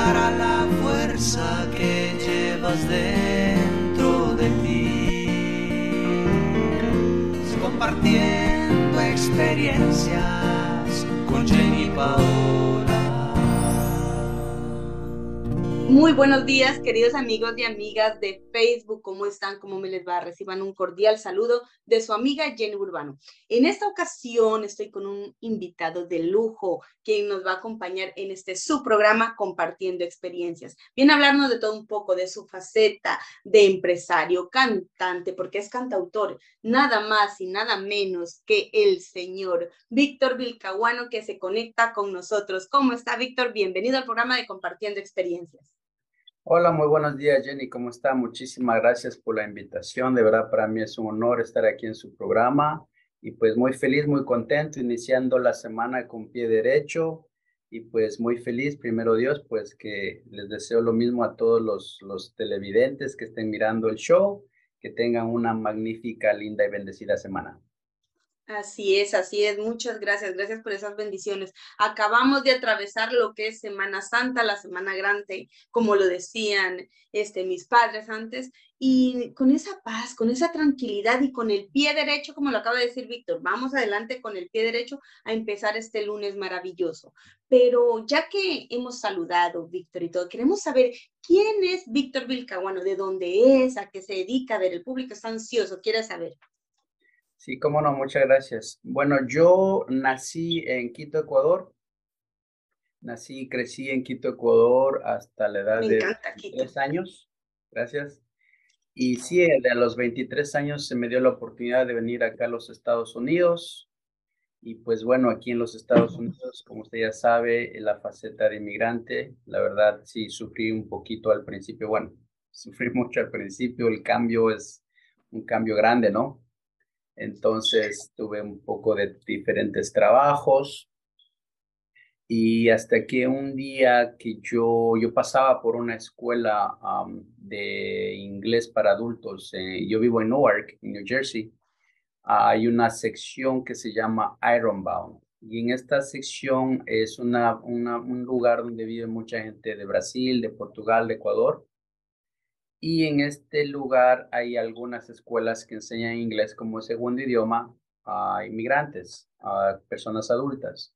dará la fuerza que llevas dentro de ti. Compartiendo experiencias con Jenny Paola. Muy buenos días, queridos amigos y amigas de Facebook. ¿Cómo están? ¿Cómo me les va? Reciban un cordial saludo de su amiga Jenny Urbano. En esta ocasión estoy con un invitado de lujo quien nos va a acompañar en este su programa Compartiendo Experiencias. Viene a hablarnos de todo un poco, de su faceta de empresario, cantante, porque es cantautor, nada más y nada menos que el señor Víctor Vilcahuano que se conecta con nosotros. ¿Cómo está, Víctor? Bienvenido al programa de Compartiendo Experiencias. Hola, muy buenos días, Jenny. ¿Cómo está? Muchísimas gracias por la invitación. De verdad, para mí es un honor estar aquí en su programa y pues muy feliz, muy contento, iniciando la semana con pie derecho y pues muy feliz, primero Dios, pues que les deseo lo mismo a todos los, los televidentes que estén mirando el show, que tengan una magnífica, linda y bendecida semana. Así es, así es. Muchas gracias. Gracias por esas bendiciones. Acabamos de atravesar lo que es Semana Santa, la Semana Grande, como lo decían este, mis padres antes, y con esa paz, con esa tranquilidad y con el pie derecho, como lo acaba de decir Víctor, vamos adelante con el pie derecho a empezar este lunes maravilloso. Pero ya que hemos saludado, Víctor, y todo, queremos saber quién es Víctor Vilcahuano, de dónde es, a qué se dedica. A ver, el público está ansioso, quiere saber. Sí, cómo no, muchas gracias. Bueno, yo nací en Quito, Ecuador. Nací y crecí en Quito, Ecuador hasta la edad de 23 años. Gracias. Y sí, a los 23 años se me dio la oportunidad de venir acá a los Estados Unidos. Y pues bueno, aquí en los Estados Unidos, como usted ya sabe, la faceta de inmigrante, la verdad sí sufrí un poquito al principio. Bueno, sufrí mucho al principio, el cambio es un cambio grande, ¿no? Entonces tuve un poco de diferentes trabajos y hasta que un día que yo, yo pasaba por una escuela de inglés para adultos, eh, yo vivo en Newark, en New Jersey, hay una sección que se llama Ironbound. Y en esta sección es una, un lugar donde vive mucha gente de Brasil, de Portugal, de Ecuador. Y en este lugar hay algunas escuelas que enseñan inglés como segundo idioma a inmigrantes, a personas adultas.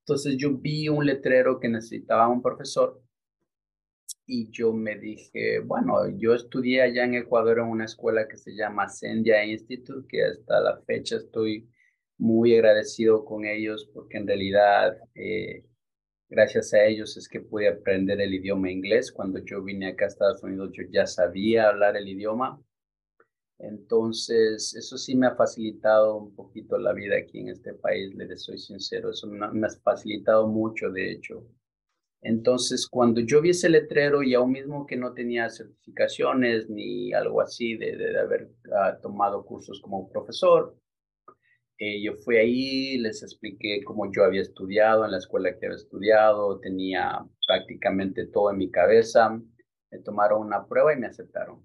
Entonces yo vi un letrero que necesitaba un profesor y yo me dije, bueno, yo estudié allá en Ecuador en una escuela que se llama Sendia Institute, que hasta la fecha estoy muy agradecido con ellos porque en realidad eh, Gracias a ellos es que pude aprender el idioma inglés. Cuando yo vine acá a Estados Unidos, yo ya sabía hablar el idioma. Entonces, eso sí me ha facilitado un poquito la vida aquí en este país, les soy sincero. Eso me, ha facilitado mucho, de hecho. Entonces, cuando yo vi ese letrero y aún mismo que no tenía certificaciones ni algo así de, de, haber ah, tomado cursos como profesor, eh, yo fui ahí, les expliqué cómo yo había estudiado en la escuela que había estudiado, tenía prácticamente todo en mi cabeza. Me tomaron una prueba y me aceptaron.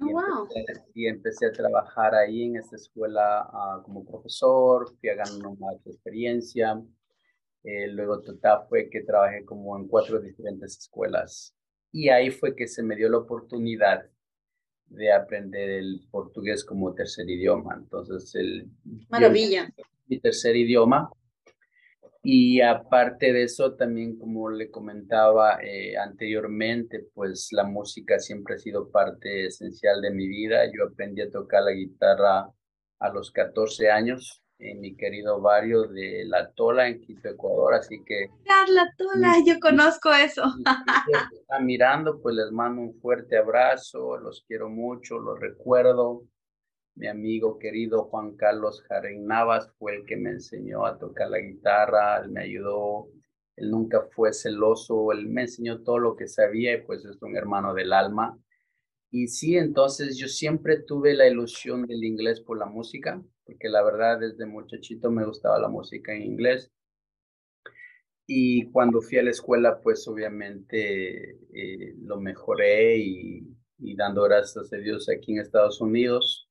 Oh, y, wow. empecé, y, empecé, a trabajar ahí en esta escuela uh, como profesor, fui a ganar más experiencia. Eh, luego total fue que trabajé como en cuatro diferentes escuelas. Y ahí fue que se me dio la oportunidad de aprender el portugués como tercer idioma. Entonces, el, Maravilla. mi tercer idioma. Y aparte de eso, también como le comentaba eh, anteriormente, pues la música siempre ha sido parte esencial de mi vida. Yo aprendí a tocar la guitarra a los 14 años en mi querido barrio de La Tola en Quito, Ecuador, así que... La Tola, yo conozco eso. está mirando, pues les mando un fuerte abrazo, los quiero mucho, los recuerdo. Mi amigo querido Juan Carlos Jaren Navas fue el que me enseñó a tocar la guitarra, él me ayudó, él nunca fue celoso, él me enseñó todo lo que sabía y pues es un hermano del alma. Y sí, entonces yo siempre tuve la ilusión del inglés por la música, porque la verdad desde muchachito me gustaba la música en inglés. Y cuando fui a la escuela, pues obviamente eh, lo mejoré y, dando gracias a Dios aquí en Estados Unidos,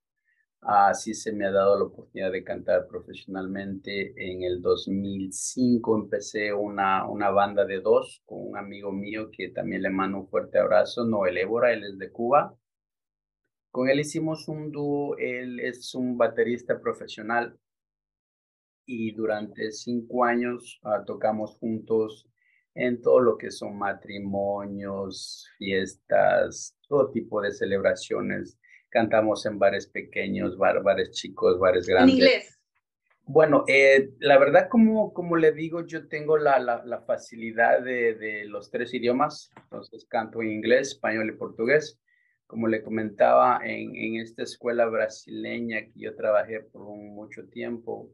Así se me ha dado la oportunidad de cantar profesionalmente. En el 2005 empecé una, una banda de dos con un amigo mío que también le mando un fuerte abrazo, Noel Évora, él es de Cuba. Con él hicimos un dúo, él es un baterista profesional y durante cinco años ah, tocamos juntos en todo lo que son matrimonios, fiestas, todo tipo de celebraciones cantamos en bares pequeños, bares chicos, bares grandes. ¿En inglés? Bueno, eh, la verdad, como, como le digo, yo tengo la, la, facilidad de, de, los tres idiomas, entonces canto en inglés, español y portugués. Como le comentaba, en, en esta escuela brasileña que yo trabajé por mucho tiempo,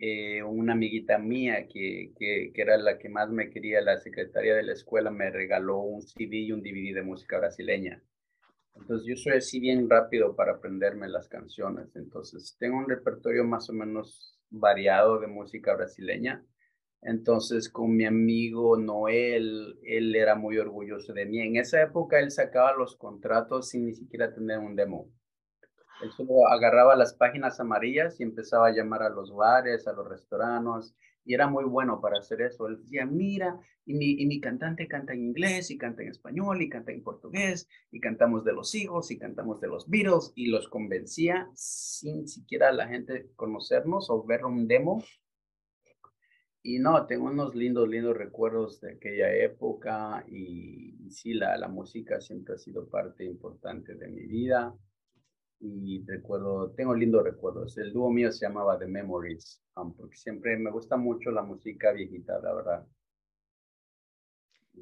eh, una amiguita mía que, que, que, era la que más me quería, la secretaria de la escuela, me regaló un CD y un DVD de música brasileña. Entonces yo soy así bien rápido para aprenderme las canciones. Entonces tengo un repertorio más o menos variado de música brasileña. Entonces con mi amigo Noel, él era muy orgulloso de mí. En esa época él sacaba los contratos sin ni siquiera tener un demo. Él solo agarraba las páginas amarillas y empezaba a llamar a los bares, a los restaurantes y era muy bueno para hacer eso. Él decía, mira, y mi, y mi cantante canta en inglés, y canta en español, y canta en portugués, y cantamos de los hijos, y cantamos de los Beatles, y los convencía sin siquiera la gente conocernos o ver un demo. Y no, tengo unos lindos, lindos recuerdos de aquella época, y, y sí, la, la música siempre ha sido parte importante de mi vida y recuerdo, tengo lindos recuerdos. El dúo mío se llamaba The Memories, um, porque siempre me gusta mucho la música viejita, la verdad.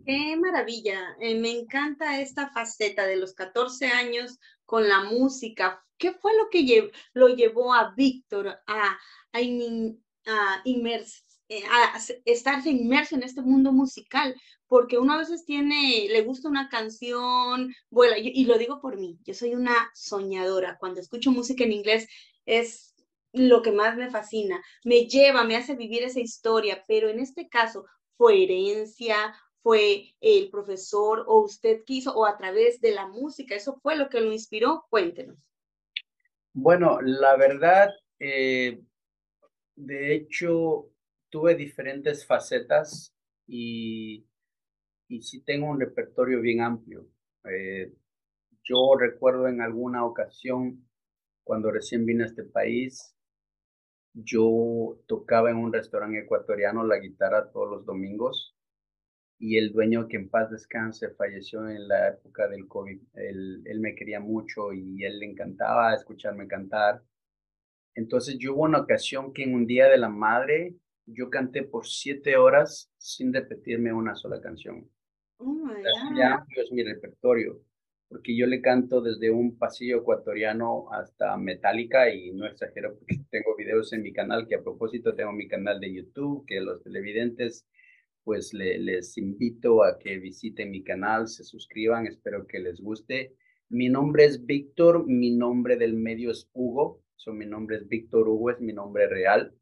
Qué maravilla, eh, me encanta esta faceta de los 14 años con la música. ¿Qué fue lo que lo llevó a Víctor a, a, a, eh, a estarse inmerso en este mundo musical? porque uno a veces tiene, le gusta una canción, bueno, y, lo digo por mí, yo soy una soñadora, cuando escucho música en inglés es lo que más me fascina, me lleva, me hace vivir esa historia, pero en este caso fue herencia, fue el profesor o usted quiso o a través de la música, eso fue lo que lo inspiró, cuéntenos. Bueno, la verdad, eh, de hecho, tuve diferentes facetas y y sí tengo un repertorio bien amplio. Eh, yo recuerdo en alguna ocasión, cuando recién vine a este país, yo tocaba en un restaurante ecuatoriano la guitarra todos los domingos y el dueño, que en paz descanse, falleció en la época del COVID. Él, él me quería mucho y él le encantaba escucharme cantar. Entonces yo hubo una ocasión que en un Día de la Madre yo canté por siete horas sin repetirme una sola canción. Oh es mi repertorio, porque yo le canto desde un pasillo ecuatoriano hasta Metallica y no exagero porque tengo videos en mi canal, que a propósito tengo mi canal de YouTube, que los televidentes pues les invito a que visiten mi canal, se suscriban, espero que les guste. Mi nombre es Víctor, mi nombre del medio es Hugo, so, mi nombre es Víctor Hugo, es mi nombre real.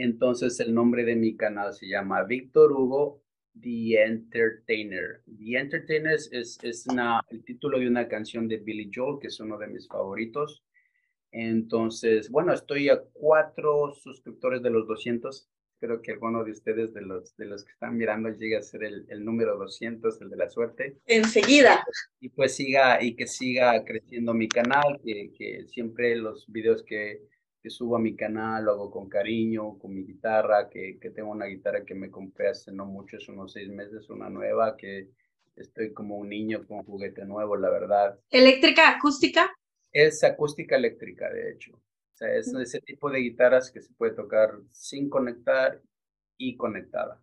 Entonces el nombre de mi canal se llama Víctor Hugo The Entertainer. The Entertainer es, es una, el título de una canción de Billy Joel, que es uno de mis favoritos. Entonces, bueno, estoy a cuatro suscriptores de los 200. Creo que alguno de ustedes, de los, de los que están mirando, llega a ser el, el número 200, el de la suerte. Enseguida. Y pues siga, y que siga creciendo mi canal, que, que siempre los videos que, que subo a mi canal, lo hago con cariño, con mi guitarra, que, que tengo una guitarra que me compré hace no mucho, es unos seis meses, una nueva, que estoy como un niño con juguete nuevo, la verdad. ¿Eléctrica, acústica? Es acústica eléctrica, de hecho. O sea, es ese tipo de guitarras que se puede tocar sin conectar y conectada.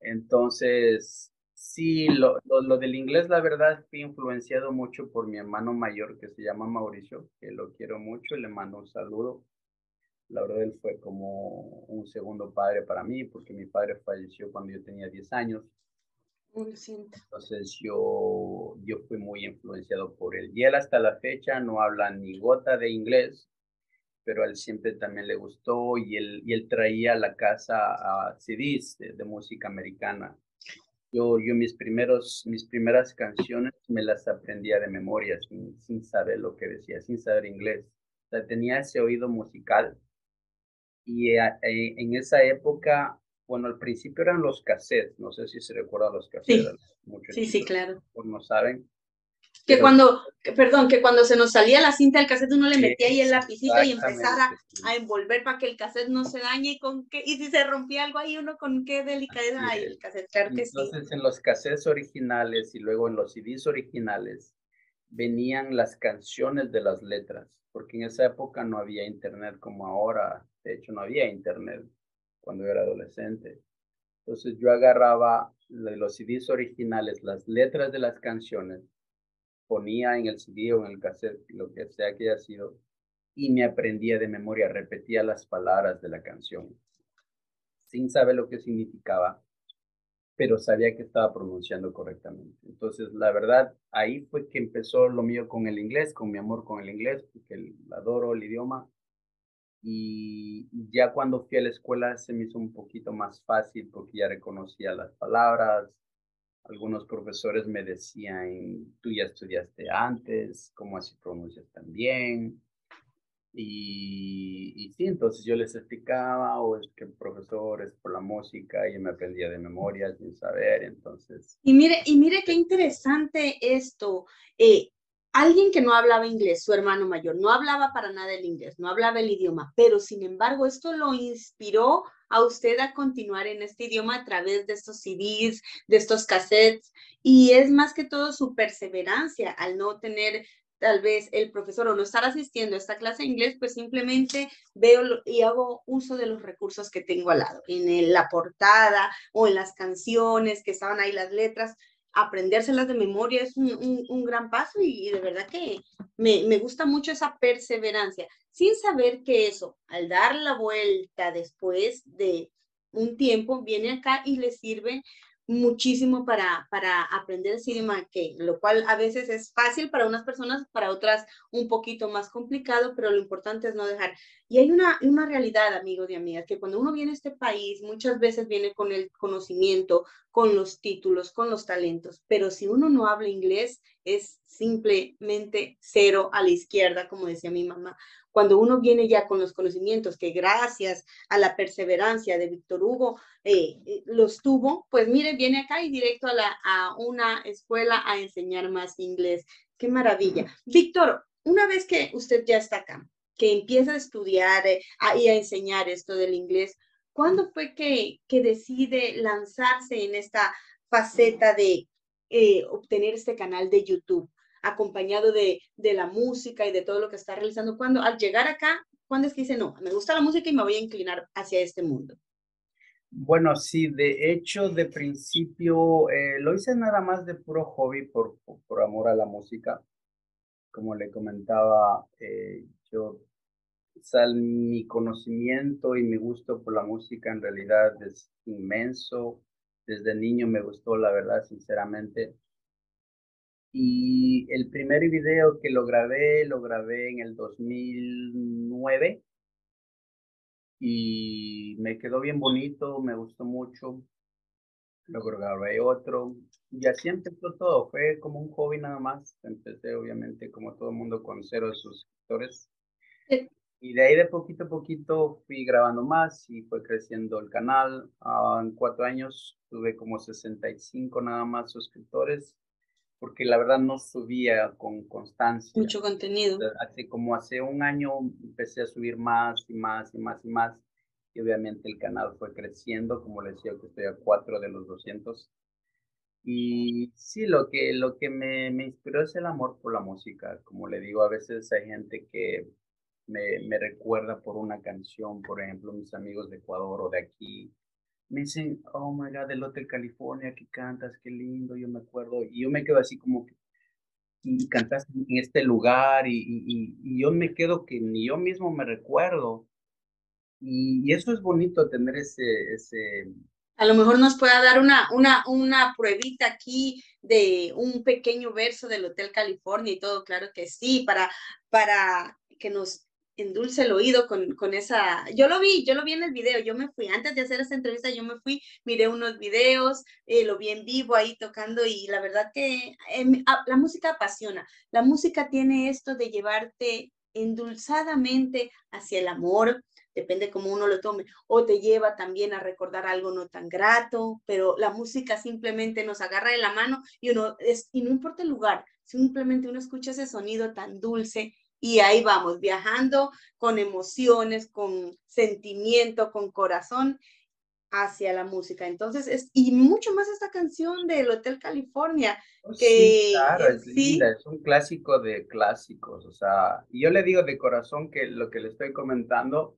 Entonces, sí, lo, lo, lo, del inglés, la verdad, fui influenciado mucho por mi hermano mayor que se llama Mauricio, que lo quiero mucho y le mando un saludo. La verdad, él fue como un segundo padre para mí, porque mi padre falleció cuando yo tenía 10 años. Entonces yo, yo fui muy influenciado por él. Y él hasta la fecha no habla ni gota de inglés, pero a él siempre también le gustó y él, y él traía a la casa a CDs de, música americana. Yo, yo mis, primeros, mis primeras canciones me las aprendía de memoria, sin, sin saber lo que decía, sin saber inglés. O sea, tenía ese oído musical. Y eh, eh, en esa época, bueno, al principio eran los cassettes, no sé si se recuerdan los cassettes. Sí, sí, sí, claro. Por no saben. Que cuando, perdón, que cuando se nos salía la cinta del cassette uno le metía ahí el lapicito y empezara a envolver para que el cassette no se dañe y con qué, y si se rompía algo ahí uno con qué delicadeza, ay, el cassette, claro que Entonces en los cassettes originales y luego en los CDs originales venían las canciones de las letras, porque en esa época no había internet como ahora, de hecho no había internet cuando yo era adolescente. Entonces yo agarraba los CDs originales, las letras de las canciones, ponía en el CD o en el cassette, lo que sea que haya sido, y me aprendía de memoria, repetía las palabras de la canción, sin saber lo que significaba, pero sabía que estaba pronunciando correctamente. Entonces, la verdad, ahí fue que empezó lo mío con el inglés, con mi amor con el inglés, porque adoro el idioma. Y ya cuando fui a la escuela se me hizo un poquito más fácil porque ya reconocía las palabras, algunos profesores me decían, tú ya estudiaste antes, ¿cómo así pronuncias tan bien? Y, y sí, entonces yo les explicaba, o es que el profesor es por la música, y me aprendía de memoria sin saber, entonces. Y mire, y mire qué interesante esto. Eh, alguien que no hablaba inglés, su hermano mayor, no hablaba para nada el inglés, no hablaba el idioma, pero sin embargo esto lo inspiró a usted a continuar en este idioma a través de estos CDs, de estos cassettes, y es más que todo su perseverancia al no tener tal vez el profesor o no estar asistiendo a esta clase de inglés, pues simplemente veo y hago uso de los recursos que tengo al lado, en la portada o en las canciones que estaban ahí las letras, aprendérselas de memoria es un, gran paso y, de verdad que me, me, gusta mucho esa perseverancia, sin saber que eso, al dar la vuelta después de un tiempo, viene acá y le sirve muchísimo para, para aprender que, lo cual a veces es fácil para unas personas, para otras un poquito más complicado, pero lo importante es no dejar. Y hay una, una realidad, amigos y amigas, que cuando uno viene a este país, muchas veces viene con el conocimiento, con los títulos, con los talentos, pero si uno no habla inglés, es simplemente cero a la izquierda, como decía mi mamá. Cuando uno viene ya con los conocimientos que gracias a la perseverancia de Víctor Hugo eh, eh, los tuvo, pues mire, viene acá y directo a, la, a una escuela a enseñar más inglés. Qué maravilla. Víctor, una vez que usted ya está acá, que empieza a estudiar eh, y a enseñar esto del inglés, ¿cuándo fue que, que decide lanzarse en esta faceta de obtener este canal de YouTube? Acompañado de, de la música y de todo lo que está realizando. Cuando al llegar acá, ¿cuándo es que dice, no, me gusta la música y me voy a inclinar hacia este mundo? Bueno, sí, de hecho, de principio eh, lo hice nada más de puro hobby por, por, amor a la música. Como le comentaba, eh, yo, sal, mi conocimiento y mi gusto por la música en realidad es inmenso. Desde niño me gustó, la verdad, sinceramente. Y el primer video que lo grabé, lo grabé en el 2009 y me quedó bien bonito, me gustó mucho. Luego grabé otro y así empezó todo. Fue como un hobby nada más. Empecé obviamente como todo el mundo con cero suscriptores. Y de ahí de poquito a poquito fui grabando más y fue creciendo el canal. Ah, en cuatro años tuve como 65 nada más suscriptores porque la verdad no subía con constancia. Mucho contenido. Así como hace un año empecé a subir más y más y más y más. Y obviamente el canal fue creciendo, como les decía, que estoy a cuatro de los 200. Y sí, lo que, lo que me, me inspiró es el amor por la música. Como le digo, a veces hay gente que me, me recuerda por una canción, por ejemplo, mis amigos de Ecuador o de aquí, me dicen, oh my God, del Hotel California, que cantas, qué lindo, yo me acuerdo, y yo me quedo así como que, y cantaste en este lugar, y, y, y, yo me quedo que ni yo mismo me recuerdo, y, y, eso es bonito tener ese, ese... A lo mejor nos pueda dar una, una, una pruebita aquí de un pequeño verso del Hotel California y todo, claro que sí, para, para que nos endulce el oído con, con esa, yo lo vi, yo lo vi en el video, yo me fui, antes de hacer esta entrevista, yo me fui, miré unos videos, eh, lo vi en vivo ahí tocando y la verdad que em, la música apasiona, la música tiene esto de llevarte endulzadamente hacia el amor, depende cómo uno lo tome, o te lleva también a recordar algo no tan grato, pero la música simplemente nos agarra de la mano y uno, es, y no importa el lugar, simplemente uno escucha ese sonido tan dulce y ahí vamos, viajando con emociones, con sentimiento, con corazón hacia la música. Entonces, es, y mucho más esta canción del Hotel California, oh, que sí, claro, es linda, es un clásico de clásicos, o sea, yo le digo de corazón que lo que le estoy comentando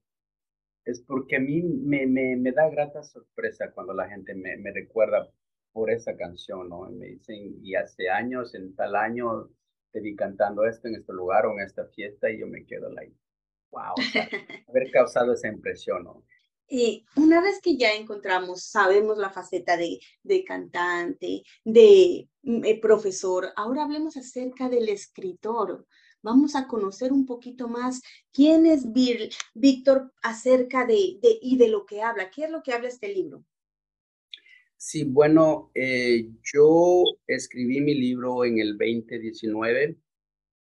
es porque a mí me, me, me da grata sorpresa cuando la gente me, me recuerda por esa canción, ¿no? me dicen, y hace años, en tal año, te vi cantando esto en este lugar o en esta fiesta y yo me quedo like, wow, haber causado esa impresión, ¿no? Y una vez que ya encontramos, sabemos la faceta de, de cantante, de mm, eh, profesor, ahora hablemos acerca del escritor. Vamos a conocer un poquito más quién es Víctor acerca de, de, y de lo que habla. ¿Qué es lo que habla este libro? Sí, bueno, eh, yo escribí mi libro en el 2019.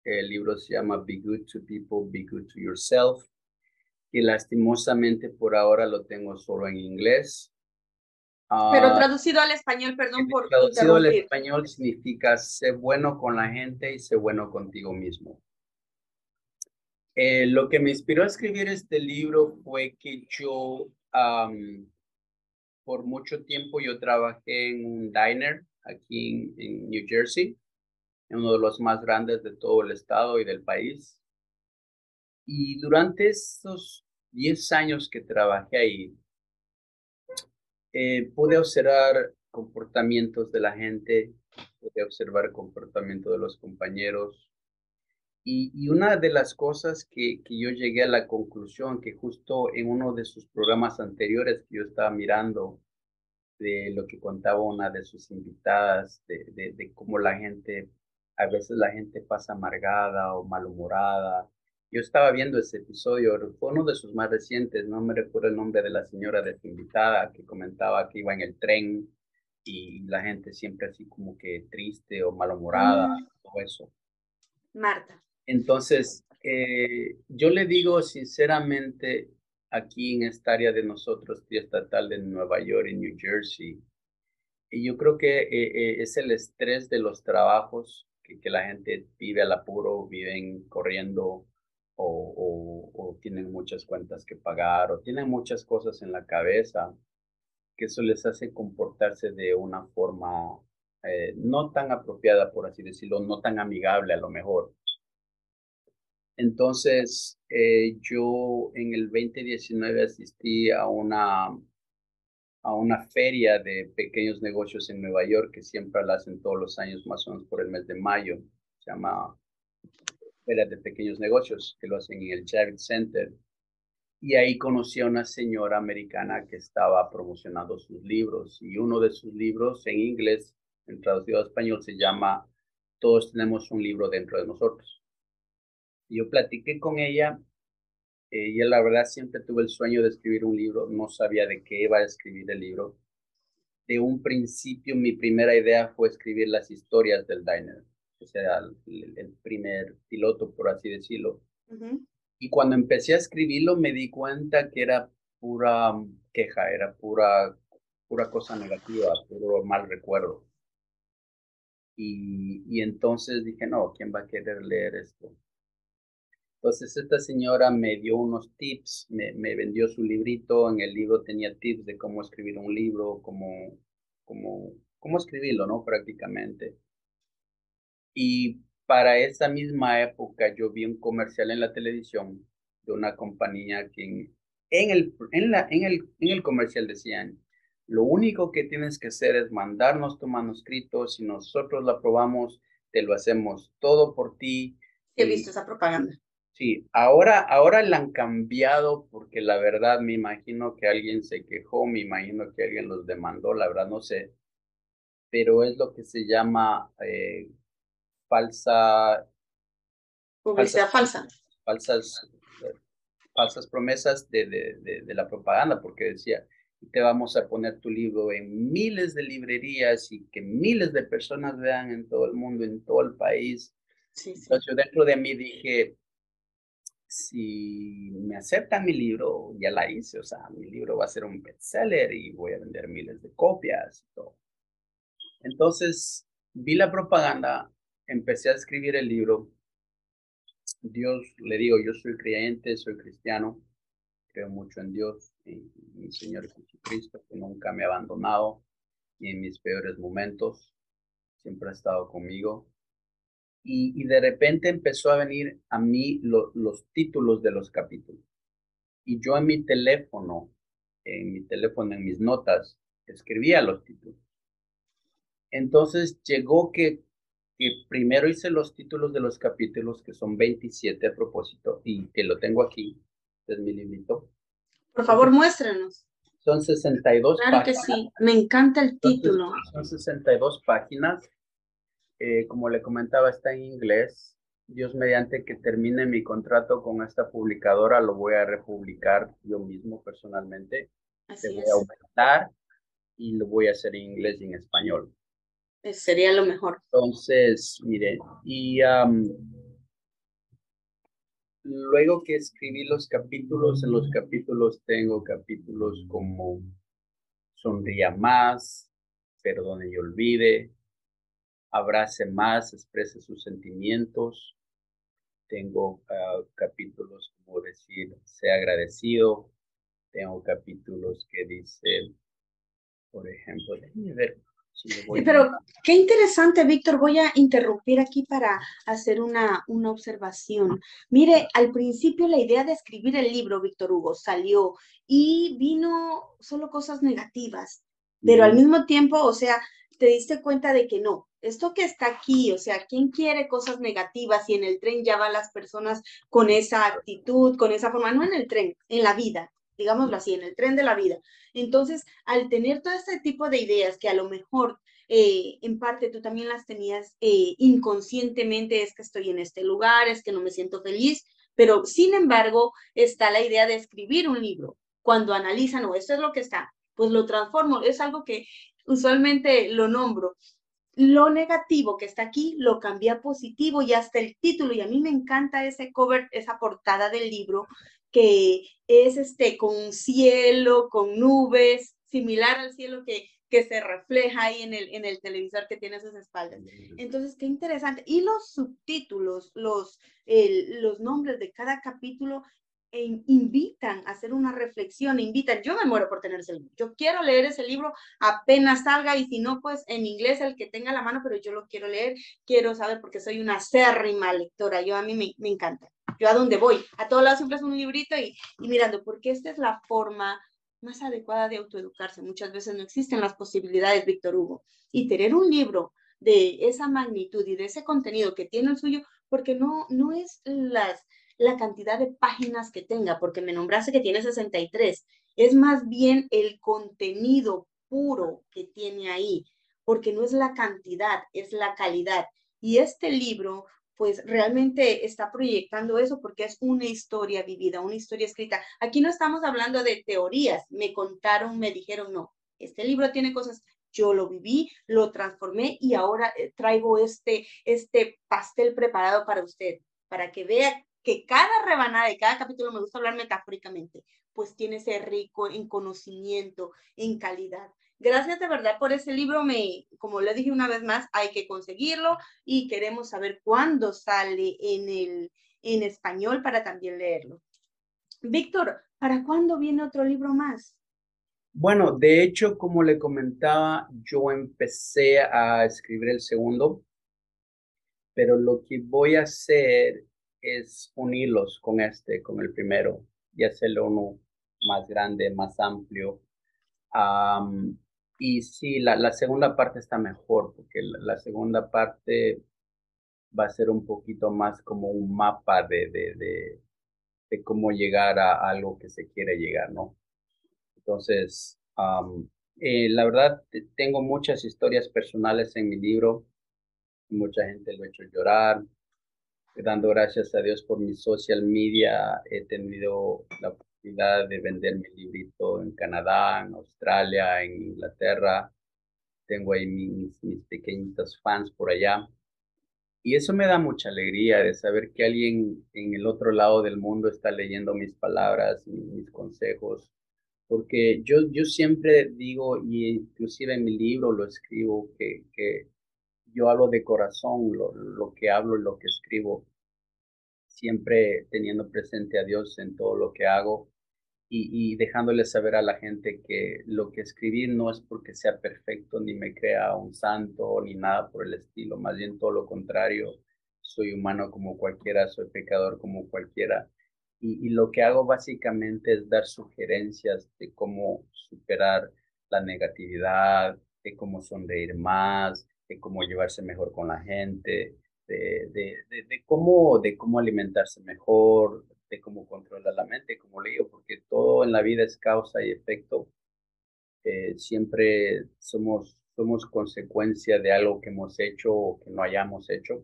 El libro se llama Be Good to People, Be Good to Yourself. Y lastimosamente por ahora lo tengo solo en inglés. Pero ah, traducido al español, perdón por Traducido al español significa ser bueno con la gente y ser bueno contigo mismo. Eh, lo que me inspiró a escribir este libro fue que yo por mucho tiempo yo trabajé en un diner aquí en, New Jersey, uno de los más grandes de todo el estado y del país. Y durante esos 10 años que trabajé ahí, eh, pude observar comportamientos de la gente, pude observar comportamiento de los compañeros, y, una de las cosas que, que, yo llegué a la conclusión, que justo en uno de sus programas anteriores que yo estaba mirando, de lo que contaba una de sus invitadas, de, de, de cómo la gente, a veces la gente pasa amargada o malhumorada. Yo estaba viendo ese episodio, fue uno de sus más recientes, no me recuerdo el nombre de la señora de su invitada que comentaba que iba en el tren y la gente siempre así como que triste o malhumorada, mm. todo eso. Marta. Entonces, eh, yo le digo sinceramente, aquí en esta área de nosotros, estatal de Nueva York y New Jersey, y yo creo que eh, eh, es el estrés de los trabajos que, la gente vive al apuro, viven corriendo o, tienen muchas cuentas que pagar o tienen muchas cosas en la cabeza, que eso les hace comportarse de una forma no tan apropiada, por así decirlo, no tan amigable a lo mejor. Entonces, eh, yo en el 2019 asistí a una, a una feria de pequeños negocios en Nueva York, que siempre la hacen todos los años, más o menos por el mes de mayo. Se llama Feria de Pequeños Negocios, que lo hacen en el Javits Center. Y ahí conocí a una señora americana que estaba promocionando sus libros. Y uno de sus libros en inglés, en traducido a español, se llama Todos tenemos un libro dentro de nosotros yo platiqué con ella eh, y la verdad siempre tuve el sueño de escribir un libro, no sabía de qué iba a escribir el libro. De un principio mi primera idea fue escribir las historias del diner, que sea el, primer piloto, por así decirlo. Y cuando empecé a escribirlo me di cuenta que era pura queja, era pura, pura cosa negativa, puro mal recuerdo. Y, y entonces dije, no, ¿quién va a querer leer esto? Entonces esta señora me dio unos tips, me, me, vendió su librito, en el libro tenía tips de cómo escribir un libro, cómo, cómo, cómo escribirlo, ¿no? Prácticamente. Y para esa misma época yo vi un comercial en la televisión de una compañía que en, en, el, en, la, en, el, en el comercial decían, lo único que tienes que hacer es mandarnos tu manuscrito, si nosotros lo aprobamos, te lo hacemos todo por ti. He visto esa propaganda. Sí, ahora, ahora la han cambiado porque la verdad me imagino que alguien se quejó, me imagino que alguien los demandó, la verdad no sé, pero es lo que se llama eh, falsa... Publicidad falsa. Falsas, falsas promesas de, de, de, la propaganda, porque decía, te vamos a poner tu libro en miles de librerías y que miles de personas vean en todo el mundo, en todo el país. Entonces yo dentro de mí dije, si me aceptan mi libro, ya la hice, o sea, mi libro va a ser un bestseller y voy a vender miles de copias y todo. Entonces, vi la propaganda, empecé a escribir el libro. Dios, le digo, yo soy creyente, soy cristiano, creo mucho en Dios, en mi Señor Jesucristo, que nunca me ha abandonado y en mis peores momentos siempre ha estado conmigo y, de repente empezó a venir a mí los títulos de los capítulos. Y yo en mi teléfono, en mi teléfono, en mis notas, escribía los títulos. Entonces llegó que, que primero hice los títulos de los capítulos, que son 27 a propósito, y que lo tengo aquí, es mi librito. Por favor, muéstrenos. Son 62 claro páginas. Claro que sí, me encanta el título. son 62 páginas eh, como le comentaba, está en inglés. Dios mediante que termine mi contrato con esta publicadora, lo voy a republicar yo mismo personalmente. Así voy a aumentar y lo voy a hacer en inglés y en español. Sería lo mejor. Entonces, mire, y luego que escribí los capítulos, en los capítulos tengo capítulos como Sonría más, Perdone y olvide, abrace más, exprese sus sentimientos. Tengo ah, capítulos como decir, sea agradecido. Tengo capítulos que dice, por ejemplo, déjenme ver. Pero qué interesante, Víctor. Voy a interrumpir aquí para hacer una, una observación. Mire, al principio la idea de escribir el libro, Víctor Hugo, salió y vino solo cosas negativas, pero al mismo tiempo, o sea, te diste cuenta de que no, esto que está aquí, o sea, ¿quién quiere cosas negativas y en el tren ya van las personas con esa actitud, con esa forma? No en el tren, en la vida, digámoslo así, en el tren de la vida. Entonces, al tener todo este tipo de ideas que a lo mejor eh, en parte tú también las tenías eh, inconscientemente, es que estoy en este lugar, es que no me siento feliz, pero sin embargo está la idea de escribir un libro. Cuando analizan, o esto es lo que está, pues lo transformo. Es algo que usualmente lo nombro lo negativo que está aquí lo cambia a positivo y hasta el título. Y a mí me encanta ese cover, esa portada del libro, que es este con cielo, con nubes, similar al cielo que, que se refleja ahí en el, en el televisor que tiene a sus espaldas. Entonces, qué interesante. Y los subtítulos, los, los nombres de cada capítulo e invitan a hacer una reflexión, invitan, yo me muero por tener ese libro, yo quiero leer ese libro apenas salga y si no, pues en inglés el que tenga la mano, pero yo lo quiero leer, quiero saber porque soy una acérrima lectora, yo a mí me, me encanta, yo a donde voy, a todos lados siempre es un librito y, y mirando, porque esta es la forma más adecuada de autoeducarse, muchas veces no existen las posibilidades, Víctor Hugo, y tener un libro de esa magnitud y de ese contenido que tiene el suyo, porque no, no es las la cantidad de páginas que tenga, porque me nombraste que tiene 63. Es más bien el contenido puro que tiene ahí, porque no es la cantidad, es la calidad. Y este libro, pues realmente está proyectando eso porque es una historia vivida, una historia escrita. Aquí no estamos hablando de teorías, me contaron, me dijeron, no, este libro tiene cosas yo lo viví, lo transformé y ahora eh, traigo este, este pastel preparado para usted, para que vea que cada rebanada de cada capítulo, me gusta hablar metafóricamente, pues tiene ser rico en conocimiento, en calidad. Gracias de verdad por ese libro, me, como le dije una vez más, hay que conseguirlo y queremos saber cuándo sale en, el, en español para también leerlo. Víctor, ¿para cuándo viene otro libro más? Bueno, de hecho, como le comentaba, yo empecé a escribir el segundo, pero lo que voy a hacer es unirlos con este, con el primero, y hacerlo uno más grande, más amplio. y sí, la, segunda parte está mejor, porque la, segunda parte va a ser un poquito más como un mapa de, de, de, de cómo llegar a algo que se quiere llegar, ¿no? Entonces, eh, la verdad, tengo muchas historias personales en mi libro. Mucha gente lo ha hecho llorar, dando gracias a Dios por mi social media, he tenido la oportunidad de vender mi librito en Canadá, en Australia, en Inglaterra. Tengo ahí mis, mis pequeñitos fans por allá. Y eso me da mucha alegría de saber que alguien en el otro lado del mundo está leyendo mis palabras, mis, consejos, porque yo, yo siempre digo, y inclusive en mi libro lo escribo, que, que yo hablo de corazón, lo, lo que hablo, lo que escribo, siempre teniendo presente a Dios en todo lo que hago y, dejándole saber a la gente que lo que escribí no es porque sea perfecto, ni me crea un santo, ni nada por el estilo, más bien todo lo contrario, soy humano como cualquiera, soy pecador como cualquiera. Y, y lo que hago básicamente es dar sugerencias de cómo superar la negatividad, de cómo sonreír más, de cómo llevarse mejor con la gente, de, de, de, de, cómo, de cómo alimentarse mejor, de cómo controlar la mente, como le digo, porque todo en la vida es causa y efecto. Eh, siempre somos, somos consecuencia de algo que hemos hecho o que no hayamos hecho.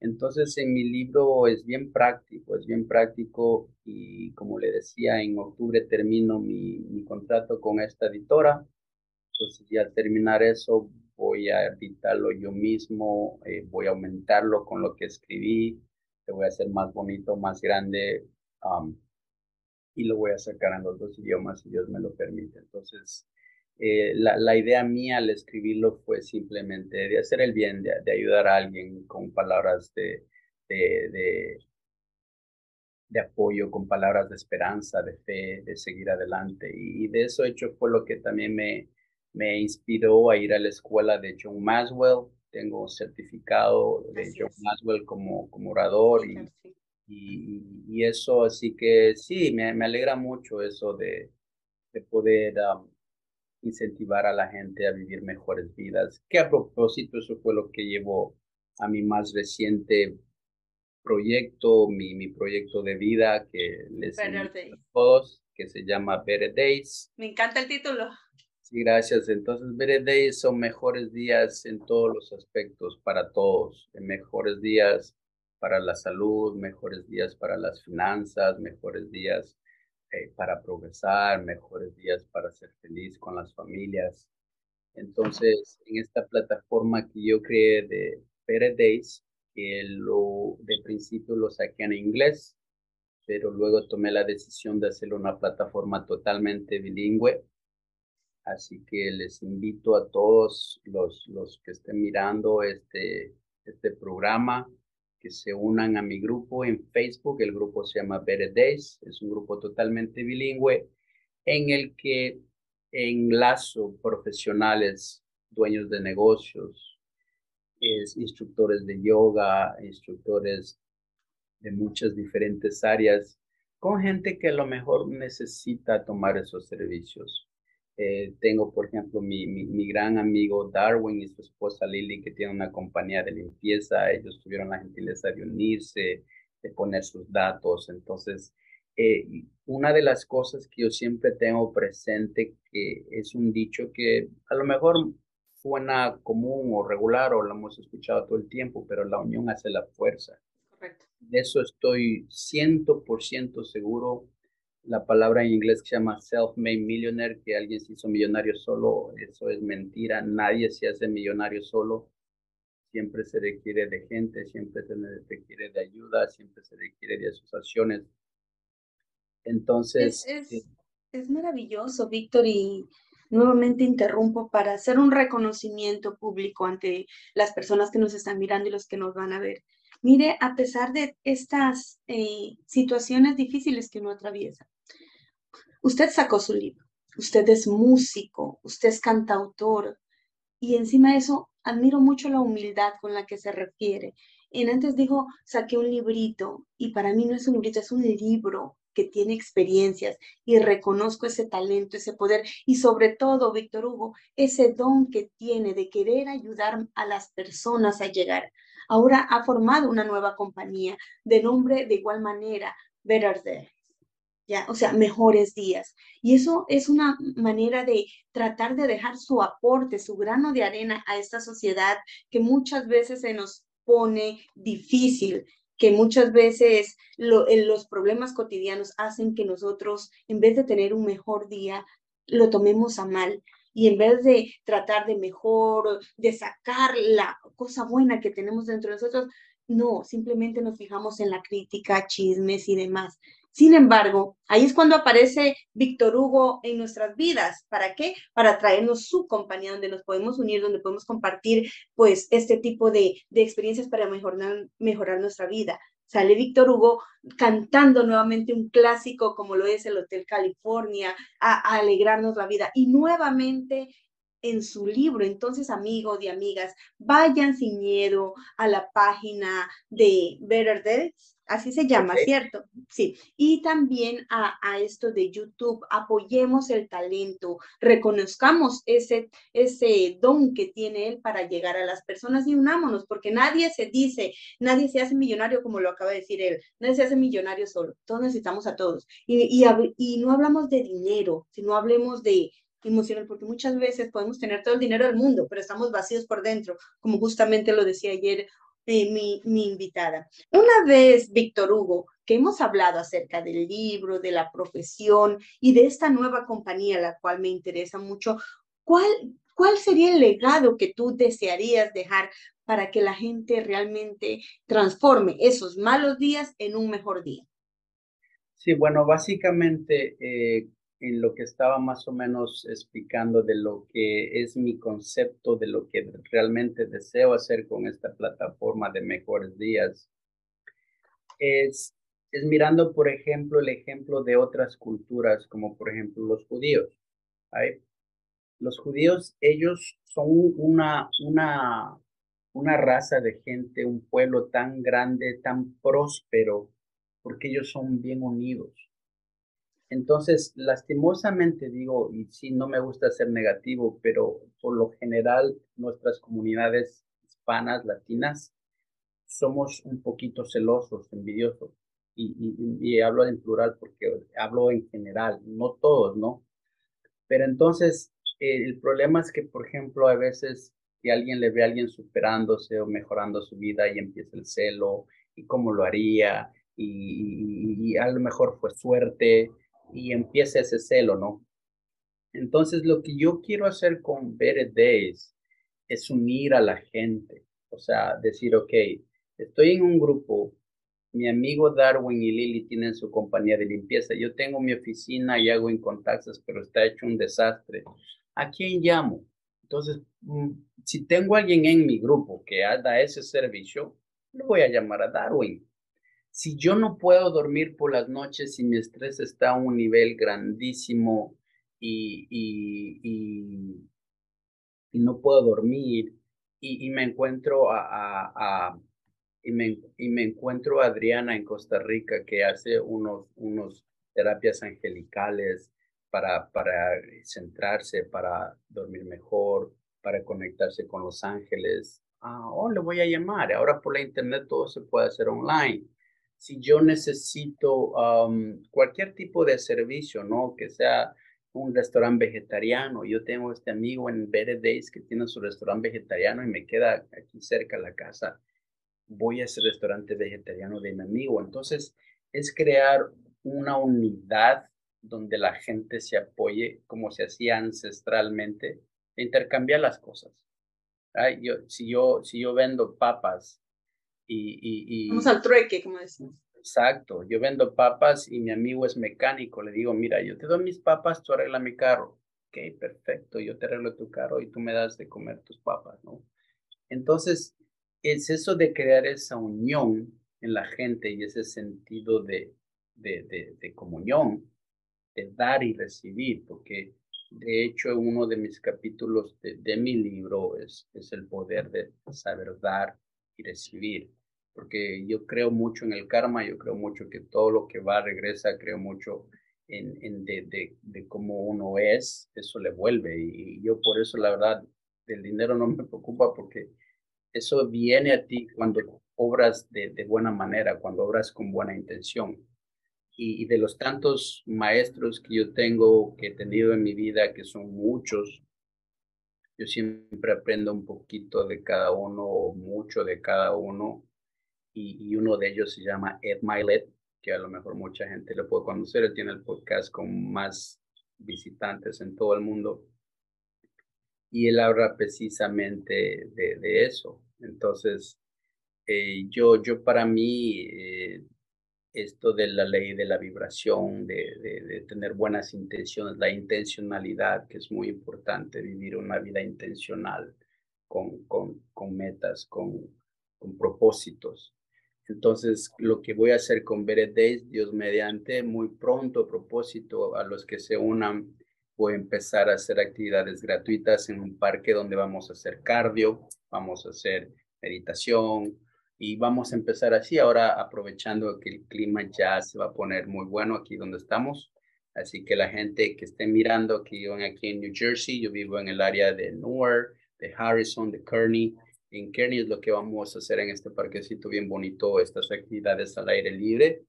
Entonces, en mi libro es bien práctico, es bien práctico y como le decía, en octubre termino mi, mi contrato con esta editora. Entonces, ya al terminar eso, voy a editarlo yo mismo, eh, voy a aumentarlo con lo que escribí, voy a hacer más bonito, más grande y lo voy a sacar en los dos idiomas si Dios me lo permite. Entonces, eh, la, la, idea mía al escribirlo fue simplemente de hacer el bien, de, de ayudar a alguien con palabras de, de, de, de, apoyo, con palabras de esperanza, de fe, de seguir adelante. Y, de eso hecho fue lo que también me, me inspiró a ir a la escuela de John Maswell tengo certificado de John Maswell como, como orador y, y, y, eso, así que sí, me, me alegra mucho eso de, de poder incentivar a la gente a vivir mejores vidas. Que a propósito, eso fue lo que llevó a mi más reciente proyecto, mi, mi proyecto de vida que les a todos, que se llama Better Days. Me encanta el título. Sí, gracias. Entonces, Better Days son mejores días en todos los aspectos para todos. Mejores días para la salud, mejores días para las finanzas, mejores días eh, para progresar, mejores días para ser feliz con las familias. Entonces, en esta plataforma que yo creé de Better Days, que lo, de principio lo saqué en inglés, pero luego tomé la decisión de hacerlo una plataforma totalmente bilingüe Así que les invito a todos los, los que estén mirando este, este programa que se unan a mi grupo en Facebook. El grupo se llama Better Days. Es un grupo totalmente bilingüe en el que enlazo profesionales, dueños de negocios, es, instructores de yoga, instructores de muchas diferentes áreas, con gente que a lo mejor necesita tomar esos servicios. Eh, tengo, por ejemplo, mi, mi, gran amigo Darwin y su esposa Lily, que tienen una compañía de limpieza. Ellos tuvieron la gentileza de unirse, de poner sus datos. Entonces, eh, una de las cosas que yo siempre tengo presente, que es un dicho que a lo mejor suena común o regular o lo hemos escuchado todo el tiempo, pero la unión hace la fuerza. Correcto. De eso estoy 100% seguro la palabra en inglés que se llama self-made millionaire, que alguien se hizo millonario solo, eso es mentira, nadie se hace millonario solo, siempre se requiere de gente, siempre se requiere de ayuda, siempre se requiere de asociaciones. Entonces... Es, es, es maravilloso, Víctor, y nuevamente interrumpo para hacer un reconocimiento público ante las personas que nos están mirando y los que nos van a ver. Mire, a pesar de estas eh, situaciones difíciles que uno atraviesa, usted sacó su libro, usted es músico, usted es cantautor y encima de eso admiro mucho la humildad con la que se refiere. En antes dijo, saqué un librito y para mí no es un librito, es un libro que tiene experiencias y reconozco ese talento, ese poder y sobre todo, Víctor Hugo, ese don que tiene de querer ayudar a las personas a llegar ahora ha formado una nueva compañía de nombre de igual manera, Better Days. O sea, mejores días. Y eso es una manera de tratar de dejar su aporte, su grano de arena a esta sociedad que muchas veces se nos pone difícil que muchas veces los problemas cotidianos hacen que nosotros, en vez de tener un mejor día, lo tomemos a mal. Y en vez de tratar de mejor, de sacar la cosa buena que tenemos dentro de nosotros, no, simplemente nos fijamos en la crítica, chismes y demás. Sin embargo, ahí es cuando aparece Víctor Hugo en nuestras vidas. ¿Para qué? Para traernos su compañía donde nos podemos unir, donde podemos compartir pues este tipo de, experiencias para mejorar, mejorar nuestra vida. Sale Víctor Hugo cantando nuevamente un clásico como lo es el Hotel California, a alegrarnos la vida. Y nuevamente en su libro. Entonces, amigos y amigas, vayan sin miedo a la página de Better Days, así se llama, ¿cierto? Sí. Y también a, esto de YouTube, apoyemos el talento, reconozcamos ese, ese don que tiene él para llegar a las personas y unámonos, porque nadie se dice, nadie se hace millonario como lo acaba de decir él, nadie se hace millonario solo, todos necesitamos a todos. Y, y, y no hablamos de dinero, sino hablemos de, emocional, porque muchas veces podemos tener todo el dinero del mundo, pero estamos vacíos por dentro, como justamente lo decía ayer eh, mi, mi invitada. Una vez, Víctor Hugo, que hemos hablado acerca del libro, de la profesión y de esta nueva compañía, la cual me interesa mucho, ¿cuál, cuál sería el legado que tú desearías dejar para que la gente realmente transforme esos malos días en un mejor día? Sí, bueno, básicamente eh, en lo que estaba más o menos explicando de lo que es mi concepto, de lo que realmente deseo hacer con esta plataforma de mejores días, es, es mirando, por ejemplo, el ejemplo de otras culturas, como por ejemplo los judíos. Los judíos, ellos son una, una, una raza de gente, un pueblo tan grande, tan próspero, porque ellos son bien unidos entonces, lastimosamente digo, y sí, no me gusta ser negativo, pero por lo general nuestras comunidades hispanas, latinas, somos un poquito celosos, envidiosos. Y, hablo en plural porque hablo en general, no todos, ¿no? Pero entonces, el problema es que, por ejemplo, a veces si alguien le ve a alguien superándose o mejorando su vida y empieza el celo y cómo lo haría y, y a lo mejor fue suerte y empieza ese celo, ¿no? Entonces, lo que yo quiero hacer con Better Days es unir a la gente, o sea, decir, ok, estoy en un grupo, mi amigo Darwin y Lily tienen su compañía de limpieza, yo tengo mi oficina y hago contactos, pero está hecho un desastre. ¿A quién llamo? Entonces, mm, si tengo alguien en mi grupo que haga ese servicio, lo voy a llamar a Darwin si yo no puedo dormir por las noches y mi estrés está a un nivel grandísimo y, no puedo dormir y, me encuentro a, y, me, encuentro Adriana en Costa Rica que hace unos, unos terapias angelicales para, para centrarse, para dormir mejor, para conectarse con los ángeles. Ah, oh, le voy a llamar. Ahora por la internet todo se puede hacer online si yo necesito cualquier tipo de servicio, ¿no? Que sea un restaurante vegetariano. Yo tengo este amigo en Better Days que tiene su restaurante vegetariano y me queda aquí cerca de la casa. Voy a ese restaurante vegetariano de mi amigo. Entonces, es crear una unidad donde la gente se apoye como se hacía ancestralmente, e intercambiar las cosas. Si, yo, si yo vendo papas y, Vamos al trueque, como decimos. Exacto, yo vendo papas y mi amigo es mecánico, le digo, mira, yo te doy mis papas, tú arregla mi carro. Ok, perfecto, yo te arreglo tu carro y tú me das de comer tus papas, ¿no? Entonces, es eso de crear esa unión en la gente y ese sentido de, de, de, comunión, de dar y recibir, porque de hecho uno de mis capítulos de, de mi libro es, es el poder de saber dar y recibir porque yo creo mucho en el karma, yo creo mucho que todo lo que va regresa, creo mucho en, en de, de, cómo uno es, eso le vuelve. Y, yo por eso, la verdad, del dinero no me preocupa porque eso viene a ti cuando obras de, de buena manera, cuando obras con buena intención. Y, y, de los tantos maestros que yo tengo, que he tenido en mi vida, que son muchos, yo siempre aprendo un poquito de cada uno o mucho de cada uno y, uno de ellos se llama Ed Milet, que a lo mejor mucha gente lo puede conocer. Él tiene el podcast con más visitantes en todo el mundo. Y él habla precisamente de, eso. Entonces, eh, yo, yo para mí, eh, esto de la ley de la vibración, de, tener buenas intenciones, la intencionalidad, que es muy importante, vivir una vida intencional, con, con, con metas, con propósitos. Entonces, lo que voy a hacer con Beret Days, Dios mediante, muy pronto, propósito, a los que se unan, voy a empezar a hacer actividades gratuitas en un parque donde vamos a hacer cardio, vamos a hacer meditación y vamos a empezar así. Ahora, aprovechando que el clima ya se va a poner muy bueno aquí donde estamos. Así que la gente que esté mirando, que viven aquí en New Jersey, yo vivo en el área de Newark, de Harrison, de Kearney, en Kearney es lo que vamos a hacer en este parquecito bien bonito, estas actividades al aire libre.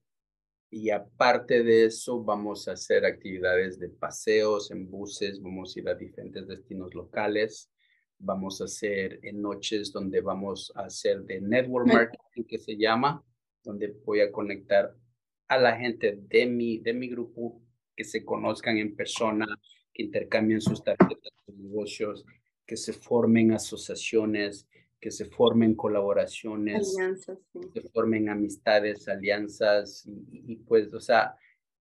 Y aparte de eso, vamos a hacer actividades de paseos en buses, vamos a ir a diferentes destinos locales, vamos a hacer en noches donde vamos a hacer de network marketing, que se llama, donde voy a conectar a la gente de mi, de mi grupo, que se conozcan en persona, que intercambien sus tarjetas de negocios, que se formen asociaciones, que se formen colaboraciones, que se formen amistades, alianzas y, pues, o sea,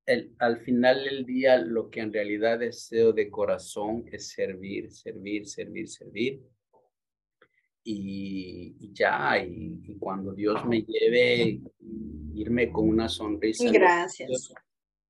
el, al final del día lo que en realidad deseo de corazón es servir, servir, servir, servir. Y, ya, y, cuando Dios me lleve, irme con una sonrisa. Gracias.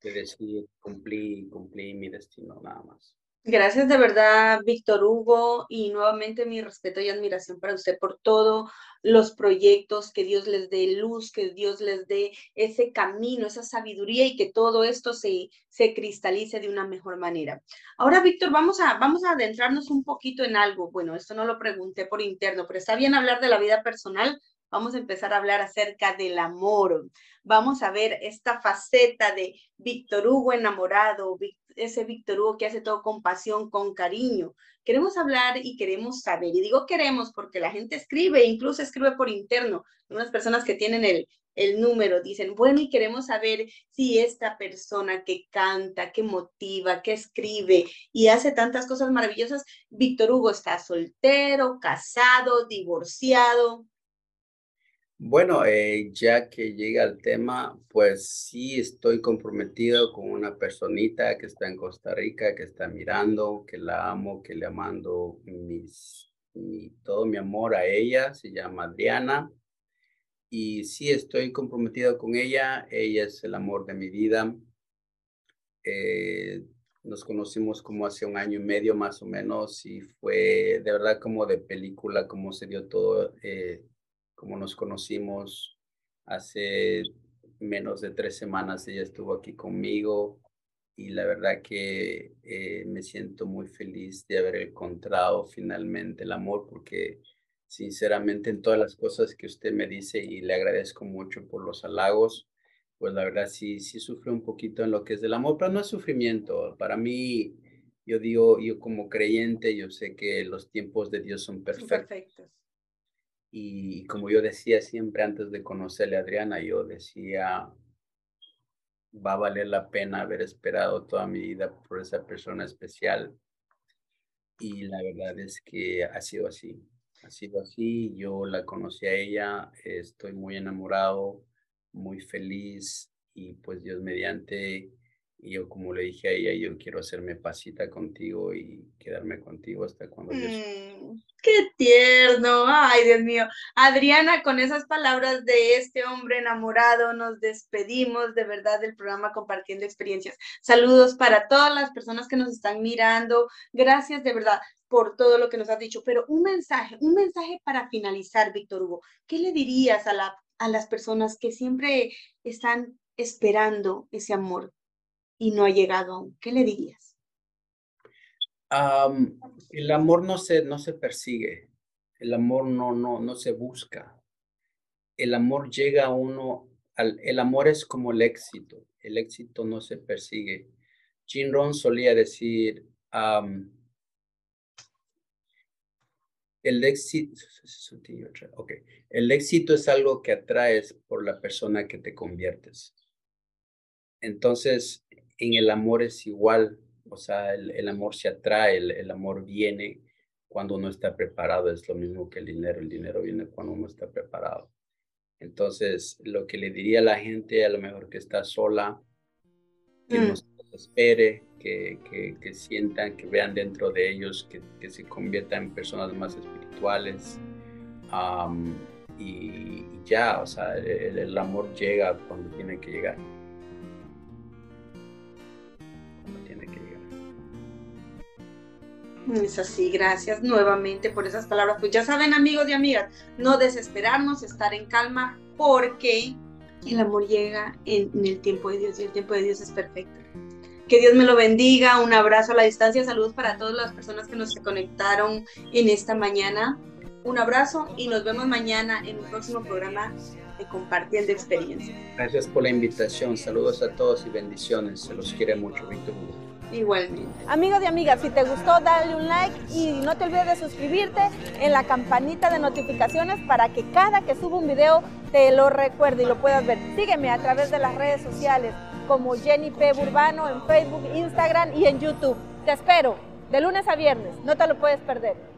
De decir, cumplí, cumplí mi destino nada más. Gracias de verdad, Víctor Hugo, y nuevamente mi respeto y admiración para usted por todos los proyectos, que Dios les dé luz, que Dios les dé ese camino, esa sabiduría y que todo esto se, se cristalice de una mejor manera. Ahora, Víctor, vamos a, vamos a adentrarnos un poquito en algo. Bueno, esto no lo pregunté por interno, pero está bien hablar de la vida personal. Vamos a empezar a hablar acerca del amor. Vamos a ver esta faceta de Víctor Hugo enamorado, ese Víctor Hugo que hace todo con pasión, con cariño. Queremos hablar y queremos saber. Y digo queremos porque la gente escribe, incluso escribe por interno. Unas personas que tienen el, el número dicen, bueno, y queremos saber si esta persona que canta, que motiva, que escribe y hace tantas cosas maravillosas, Víctor Hugo está soltero, casado, divorciado. Bueno, eh, ya que llega el tema, pues sí estoy comprometido con una personita que está en Costa Rica, que está mirando, que la amo, que le mando mis, todo mi amor a ella, se llama Adriana. Y sí estoy comprometido con ella, ella es el amor de mi vida. Eh, nos conocimos como hace un año y medio más o menos y fue de verdad como de película, como se dio todo. Eh, como nos conocimos hace menos de tres semanas, ella estuvo aquí conmigo y la verdad que eh, me siento muy feliz de haber encontrado finalmente el amor porque sinceramente en todas las cosas que usted me dice y le agradezco mucho por los halagos, pues la verdad sí, sí sufre un poquito en lo que es del amor, pero no es sufrimiento. Para mí, yo digo, yo como creyente, yo sé que los tiempos de Dios son perfectos. Y como yo decía siempre antes de conocerle a Adriana, yo decía, va a valer la pena haber esperado toda mi vida por esa persona especial. Y la verdad es que ha sido así. Ha sido así. Yo la conocí a ella, estoy muy enamorado, muy feliz y pues Dios mediante y yo, como le dije a ella, yo quiero hacerme pasita contigo y quedarme contigo hasta cuando Dios. Mm, qué tierno, ay Dios mío. Adriana, con esas palabras de este hombre enamorado, nos despedimos de verdad del programa Compartiendo Experiencias. Saludos para todas las personas que nos están mirando. Gracias de verdad por todo lo que nos has dicho. Pero un mensaje, un mensaje para finalizar, Víctor Hugo. ¿Qué le dirías a, la, a las personas que siempre están esperando ese amor? Y no ha llegado aún? ¿Qué le dirías? el amor no se, no se persigue, el amor no, no, no se busca. El amor llega a uno, el amor es como el éxito, el éxito no se persigue. Jim Rohn solía decir, el éxito es algo que atraes por la persona que te conviertes. Entonces, en el amor es igual, o sea, el, amor se atrae, el, amor viene cuando uno está preparado, es lo mismo que el dinero, el dinero viene cuando uno está preparado. Entonces, lo que le diría a la gente, a lo mejor que está sola, que mm. no se espere, que, que, sientan, que vean dentro de ellos, que, que se conviertan en personas más espirituales. y, ya, o sea, el amor llega cuando tiene que llegar. Es así, gracias nuevamente por esas palabras. Pues ya saben amigos y amigas, no desesperarnos, estar en calma, porque el amor llega en, el tiempo de Dios y el tiempo de Dios es perfecto. Que Dios me lo bendiga, un abrazo a la distancia, saludos para todas las personas que nos conectaron en esta mañana. Un abrazo y nos vemos mañana en un próximo programa de Compartiendo Experiencias. Gracias por la invitación, saludos a todos y bendiciones, se los quiere mucho, Víctor Igualmente. Amigos y amigas, si te gustó, dale un like y no te olvides de suscribirte en la campanita de notificaciones para que cada que suba un video te lo recuerde y lo puedas ver. Sígueme a través de las redes sociales como Jenny P. Burbano en Facebook, Instagram y en YouTube. Te espero de lunes a viernes, no te lo puedes perder.